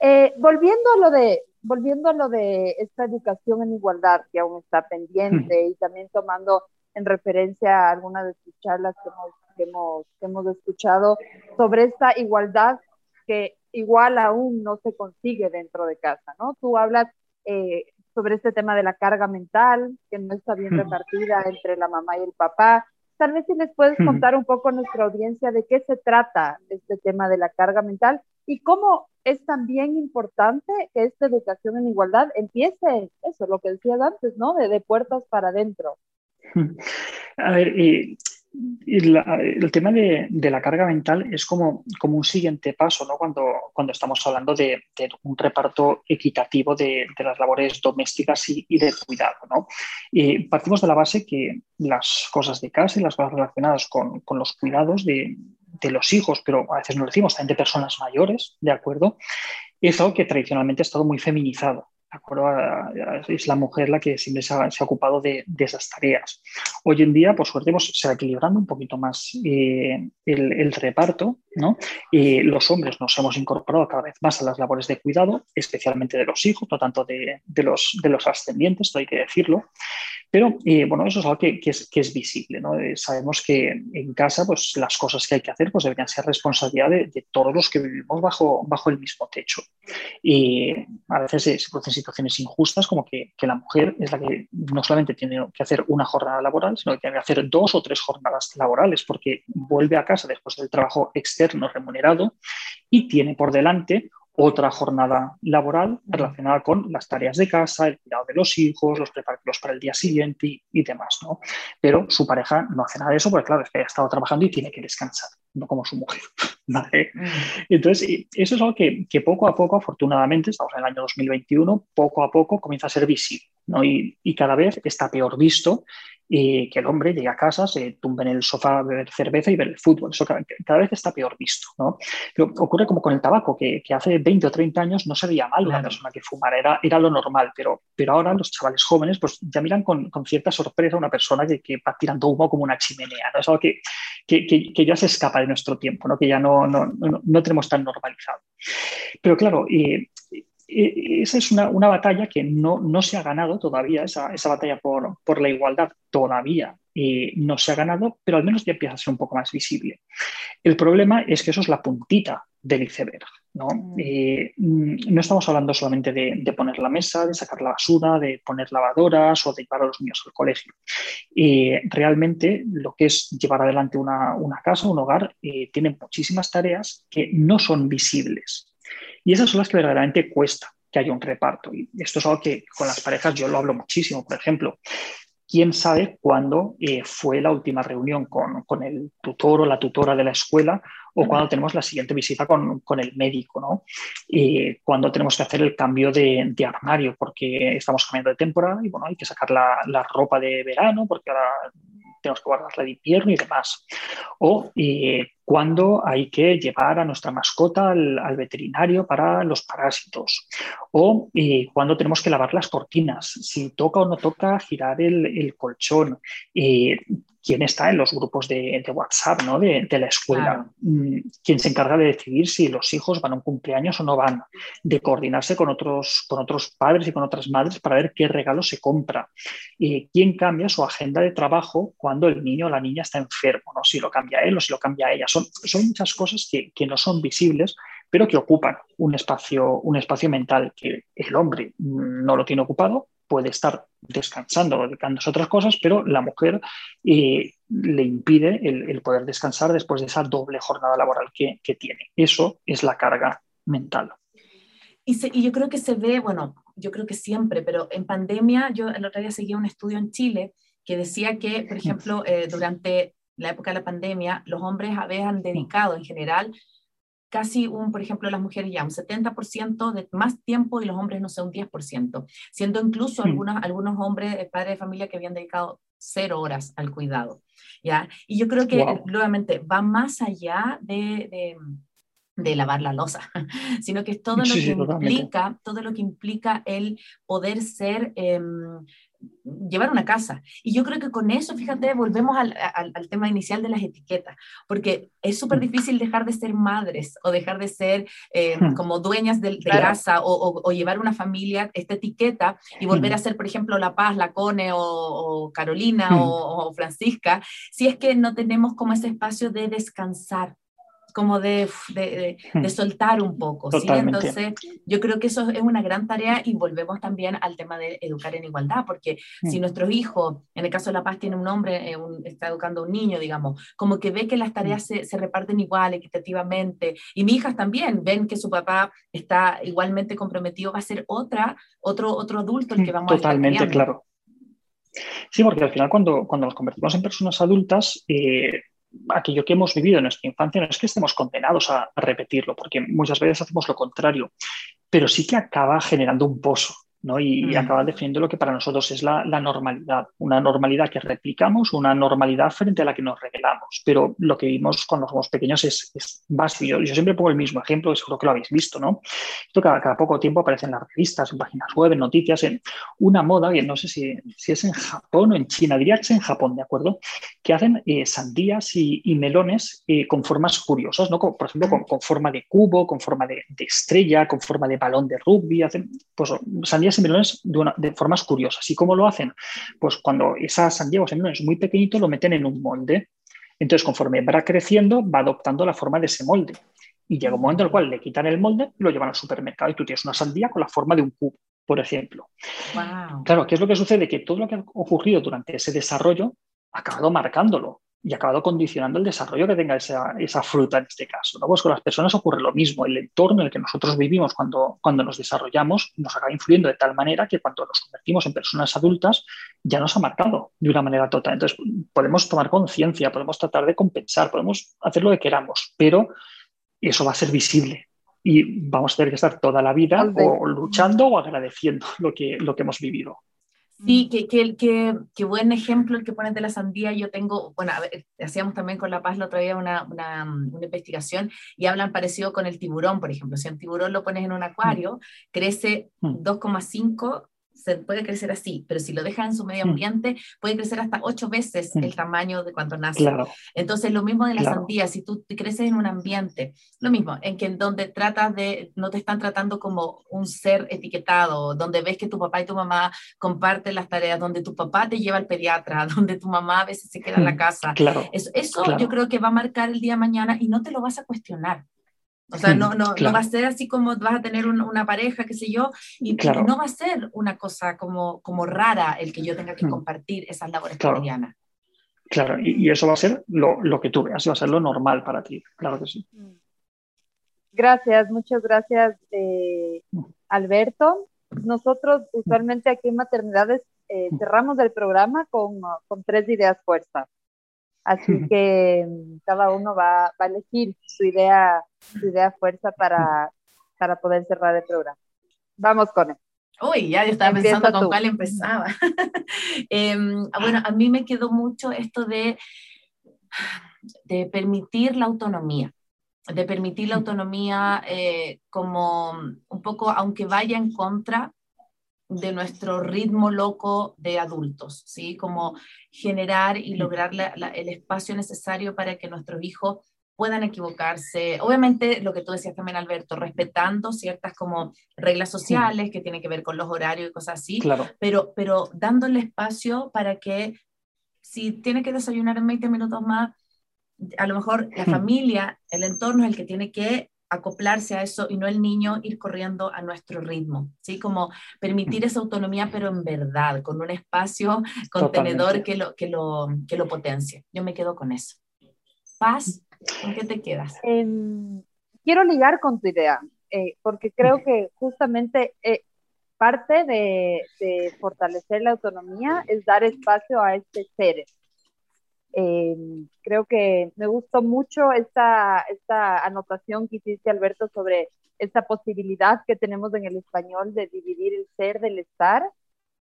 Eh, volviendo a lo de volviendo a lo de esta educación en igualdad que aún está pendiente y también tomando en referencia a algunas de sus charlas que hemos, que hemos, que hemos escuchado sobre esta igualdad que igual aún no se consigue dentro de casa, ¿no? Tú hablas eh, sobre este tema de la carga mental, que no está bien repartida entre la mamá y el papá. Tal vez si les puedes contar un poco a nuestra audiencia de qué se trata este tema de la carga mental y cómo es también importante que esta educación en igualdad empiece, eso, lo que decías antes, ¿no? De, de puertas para adentro. A ver, el tema de, la carga mental es como, como un siguiente paso ¿no? cuando, cuando estamos hablando de, un reparto equitativo de, las labores domésticas y, de cuidado. ¿no? partimos de la base que las cosas de casa y las cosas relacionadas con, con los cuidados de, los hijos, pero a veces no lo decimos, también de personas mayores, ¿de acuerdo? Es algo que tradicionalmente ha estado muy feminizado acuerdo? es la mujer la que siempre se ha, ocupado de, esas tareas. Hoy en día, por suerte, pues, se va equilibrando un poquito más eh, el, reparto, ¿no? Y los hombres nos hemos incorporado cada vez más a las labores de cuidado, especialmente de los hijos, no tanto de, los, de los ascendientes, esto hay que decirlo. Pero eh, bueno, eso es algo que, es, que es, visible. ¿no? Eh, sabemos que en casa pues, las cosas que hay que hacer pues, deberían ser responsabilidad de, todos los que vivimos bajo, bajo el mismo techo. Y a veces se producen situaciones injustas como que, que, la mujer es la que no solamente tiene que hacer una jornada laboral, sino que tiene que hacer dos o tres jornadas laborales porque vuelve a casa después del trabajo externo remunerado y tiene por delante otra jornada laboral relacionada con las tareas de casa, el cuidado de los hijos, los preparativos para el día siguiente y, demás. ¿no? Pero su pareja no hace nada de eso porque, claro, es que ha estado trabajando y tiene que descansar, no como su mujer. [LAUGHS] ¿vale? Entonces, eso es algo que, poco a poco, afortunadamente, estamos en el año 2021, poco a poco comienza a ser visible. ¿no? Y, y, cada vez está peor visto y que el hombre llegue a casa, se tumbe en el sofá a beber cerveza y ver el fútbol. Eso cada, vez está peor visto. ¿no? Pero ocurre como con el tabaco, que, que, hace 20 o 30 años no se veía mal una persona que fumara, era, era lo normal, pero, pero ahora los chavales jóvenes pues, ya miran con, con cierta sorpresa a una persona que, que, va tirando humo como una chimenea. ¿no? Es algo que, que, ya se escapa de nuestro tiempo, ¿no? que ya no, no, no, no tenemos tan normalizado. Pero claro, y esa es una, batalla que no, se ha ganado todavía, esa, batalla por, la igualdad todavía no se ha ganado, pero al menos ya empieza a ser un poco más visible. El problema es que eso es la puntita del iceberg. No, mm. Eh, mm, no estamos hablando solamente de, poner la mesa, de sacar la basura, de poner lavadoras o de llevar a los niños al colegio. Eh, realmente lo que es llevar adelante una, casa, un hogar, eh, tiene muchísimas tareas que no son visibles. Y esas son las que verdaderamente cuesta que haya un reparto. Y esto es algo que con las parejas yo lo hablo muchísimo. Por ejemplo, ¿quién sabe cuándo eh, fue la última reunión con, el tutor o la tutora de la escuela o cuándo tenemos la siguiente visita con, el médico, ¿no? Y cuando tenemos que hacer el cambio de, armario porque estamos cambiando de temporada y bueno, hay que sacar la, la ropa de verano porque ahora tenemos que guardarla de invierno y demás. O eh, cuando hay que llevar a nuestra mascota al, veterinario para los parásitos. O eh, cuando tenemos que lavar las cortinas, si toca o no toca girar el, colchón. Eh, quién está en los grupos de, WhatsApp ¿no? de, la escuela, mm, quién se encarga de decidir si los hijos van a un cumpleaños o no van, de coordinarse con otros, con otros padres y con otras madres para ver qué regalo se compra, y quién cambia su agenda de trabajo cuando el niño o la niña está enfermo, ¿no? si lo cambia él o si lo cambia ella. Son, son muchas cosas que, que no son visibles, pero que ocupan un espacio, un espacio mental que el hombre no lo tiene ocupado puede estar descansando o dedicándose a otras cosas, pero la mujer eh, le impide el, poder descansar después de esa doble jornada laboral que, tiene. Eso es la carga mental. Y, yo creo que se ve, bueno, yo creo que siempre, pero en pandemia, yo el otro día seguía un estudio en Chile que decía que, por ejemplo, eh, durante la época de la pandemia, los hombres habían dedicado en general casi un, por ejemplo, las mujeres ya un 70% de más tiempo y los hombres no sé, un 10%, siendo incluso algunos, algunos hombres, eh, padres de familia que habían dedicado cero horas al cuidado. ¿ya? Y yo creo que nuevamente va más allá de, de lavar la losa, [LAUGHS] sino que es todo lo que implica, todo lo que implica el poder ser em, llevar una casa. Y yo creo que con eso, fíjate, volvemos al, al, tema inicial de las etiquetas, porque es súper difícil dejar de ser madres o dejar de ser eh, como dueñas de, casa o, o, llevar una familia, esta etiqueta, y volver a ser, por ejemplo, La Paz, La Cone o, Carolina o, Francisca, si es que no tenemos como ese espacio de descansar, como de, de, de, hmm. soltar un poco. ¿sí? Entonces, yo creo que eso es una gran tarea y volvemos también al tema de educar en igualdad, porque si hmm. nuestros hijos, en el caso de La Paz, tiene un hombre, eh, está educando a un niño, digamos, como que ve que las tareas hmm. se, se, reparten igual, equitativamente, y mis hijas también ven que su papá está igualmente comprometido, va a ser otra, otro, otro adulto el que vamos Totalmente, a Totalmente, claro. Sí, porque al final cuando, cuando nos convertimos en personas adultas, eh, aquello que hemos vivido en nuestra infancia no es que estemos condenados a, repetirlo, porque muchas veces hacemos lo contrario, pero sí que acaba generando un pozo. Y, mm. acaba definiendo lo que para nosotros es la, normalidad, una normalidad que replicamos, una normalidad frente a la que nos revelamos. Pero lo que vimos cuando somos pequeños es, es básico. Yo, siempre pongo el mismo ejemplo, seguro que lo habéis visto, ¿no? Esto cada, cada, poco tiempo aparece en las revistas, en páginas web, en noticias, en una moda, y no sé si, si es en Japón o en China, diría que es en Japón, ¿de acuerdo? Que hacen eh, sandías y, melones eh, con formas curiosas, ¿no? por ejemplo, con, forma de cubo, con forma de, de, estrella, con forma de balón de rugby, hacen pues, sandías melones de, formas curiosas. ¿Y cómo lo hacen? Pues cuando esa sandía o ese melón es muy pequeñito, lo meten en un molde. Entonces, conforme va creciendo, va adoptando la forma de ese molde. Y llega un momento en el cual le quitan el molde y lo llevan al supermercado y tú tienes una sandía con la forma de un cubo, por ejemplo. Claro, ¿qué es lo que sucede? Que todo lo que ha ocurrido durante ese desarrollo ha acabado marcándolo y acabado condicionando el desarrollo que tenga esa, esa, fruta en este caso. ¿no? Pues con las personas ocurre lo mismo. El entorno en el que nosotros vivimos cuando, cuando nos desarrollamos nos acaba influyendo de tal manera que cuando nos convertimos en personas adultas ya nos ha marcado de una manera total. Entonces podemos tomar conciencia, podemos tratar de compensar, podemos hacer lo que queramos, pero eso va a ser visible. Y vamos a tener que estar toda la vida o luchando o agradeciendo lo que, lo que hemos vivido. Sí, que, que, que, que, buen ejemplo el que pones de la sandía. Yo tengo, bueno, hacíamos también con La Paz la otra día una, una, una, investigación y hablan parecido con el tiburón, por ejemplo. Si un tiburón lo pones en un acuario, mm. crece 2,5 mm se puede crecer así, pero si lo deja en su medio mm. ambiente, puede crecer hasta ocho veces mm. el tamaño de cuando nace. Entonces, lo mismo de la sandía, si tú creces en un ambiente, lo mismo, en que en donde tratas de, no te están tratando como un ser etiquetado, donde ves que tu papá y tu mamá comparten las tareas, donde tu papá te lleva al pediatra, [LAUGHS] donde tu mamá a veces se queda en la mm, casa. Claro. Eso, eso yo creo que va a marcar el día de mañana y no te lo vas a cuestionar. O sea, no, [LAUGHS] no, no, va a ser así como vas a tener una pareja, qué sé yo, y no va a ser una cosa como, como rara el que yo tenga que compartir esas labores cotidianas. Claro, y, eso va a ser lo, lo, que tú veas, va a ser lo normal para ti, claro que sí. Mm. Gracias, muchas gracias, eh, Alberto. Nosotros usualmente aquí en Maternidades eh, cerramos el programa con, con tres ideas fuerzas. Así [LAUGHS] que mm, cada uno va, va, a elegir su idea, su idea fuerza para, para poder cerrar el programa. Vamos con él. Uy, ya yo estaba pensando con cuál empezaba. [LAUGHS] Em, bueno, a mí me quedó mucho esto de, de permitir la autonomía, de permitir la autonomía eh, como un poco, aunque vaya en contra de nuestro ritmo loco de adultos, ¿sí? Como generar y lograr el espacio necesario para que nuestros hijos puedan equivocarse. Obviamente, lo que tú decías también, Alberto, respetando ciertas como reglas sociales que tienen que ver con los horarios y cosas así, claro. pero, pero dándole espacio para que si tiene que desayunar en 20 minutos más, a lo mejor la familia, el entorno es el que tiene que acoplarse a eso y no el niño ir corriendo a nuestro ritmo, ¿sí? Como permitir esa autonomía, pero en verdad, con un espacio contenedor que lo, que, lo, que lo potencie. Yo me quedo con eso. Paz, ¿Con qué te quedas? Em, quiero ligar con tu idea, eh, porque creo que justamente eh, parte de, fortalecer la autonomía es dar espacio a este ser. Em, creo que me gustó mucho esta, esta anotación que hiciste, Alberto, sobre esta posibilidad que tenemos en el español de dividir el ser del estar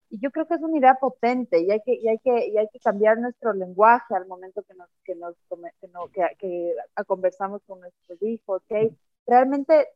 y yo creo que es una idea potente y hay que, y hay que, y hay que cambiar nuestro lenguaje al momento que nos, que nos que, que, conversamos con nuestros hijos, que realmente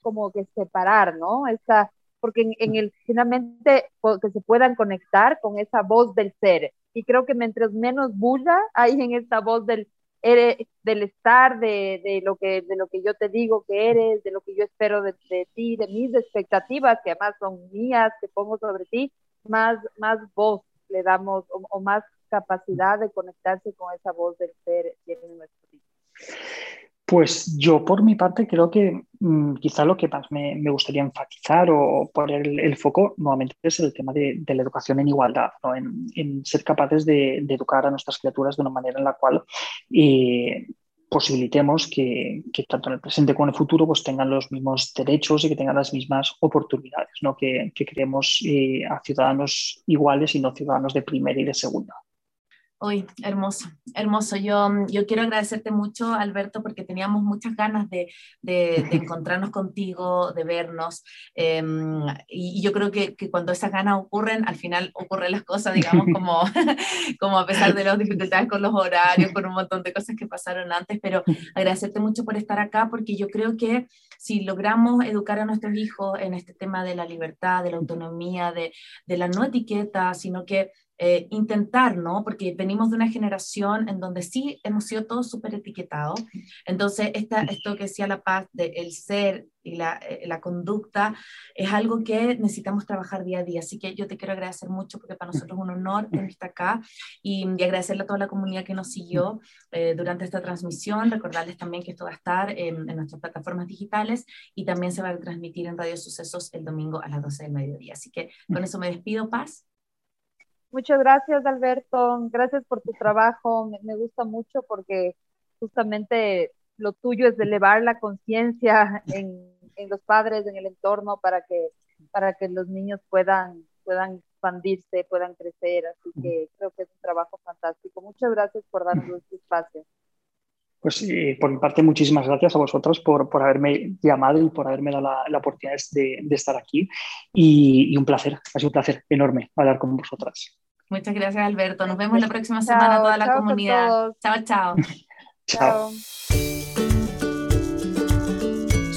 como que separar, ¿no? Esa, porque en, en, el finalmente que se puedan conectar con esa voz del ser. Y creo que mientras menos bulla hay en esta voz del, del estar, de, de, lo que, de lo que yo te digo que eres, de lo que yo espero de, de ti, de mis expectativas, que además son mías, que pongo sobre ti, más, más voz le damos o, más capacidad de conectarse con esa voz del ser en nuestro vida. Pues yo por mi parte creo que mm, quizá lo que más me, me gustaría enfatizar o poner el, foco nuevamente es el tema de, la educación en igualdad, ¿no? en, ser capaces de, educar a nuestras criaturas de una manera en la cual eh, posibilitemos que, tanto en el presente como en el futuro pues tengan los mismos derechos y que tengan las mismas oportunidades, ¿no? que, que creemos eh, a ciudadanos iguales y no ciudadanos de primera y de segunda. Uy, hermoso, hermoso. Yo, yo quiero agradecerte mucho, Alberto, porque teníamos muchas ganas de, de, [LAUGHS] encontrarnos contigo, de vernos. Em, y, yo creo que, que, cuando esas ganas ocurren, al final ocurren las cosas, digamos, [LAUGHS] como, como a pesar de las dificultades con los horarios, con un montón de cosas que pasaron antes. Pero agradecerte mucho por estar acá, porque yo creo que si logramos educar a nuestros hijos en este tema de la libertad, de la autonomía, de, de la no etiqueta, sino que eh, intentar, ¿no? Porque venimos de una generación en donde sí hemos sido todos súper etiquetados. Entonces, esta, esto que decía La Paz del el ser y la, eh, la, conducta es algo que necesitamos trabajar día a día. Así que yo te quiero agradecer mucho porque para nosotros es un honor [LAUGHS] estar acá y, agradecerle a toda la comunidad que nos siguió eh, durante esta transmisión. Recordarles también que esto va a estar en, en, nuestras plataformas digitales y también se va a transmitir en Radio Sucesos el domingo a las 12 del mediodía. Así que con eso me despido, Paz. Muchas gracias, Alberto. Gracias por tu trabajo. Me, gusta mucho porque justamente lo tuyo es elevar la conciencia [LAUGHS] en, los padres, en el entorno, para que, para que los niños puedan, puedan expandirse, puedan crecer. Así que creo que es un trabajo fantástico. Muchas gracias por darnos este espacio. Pues eh, por mi parte, muchísimas gracias a vosotros por, por haberme llamado y por haberme dado la, la oportunidad de, de, estar aquí. Y, y, un placer, ha sido un placer enorme hablar con vosotras. Muchas gracias, Alberto. Nos vemos la próxima semana, toda la comunidad. Chao, chao. chao. [LAUGHS]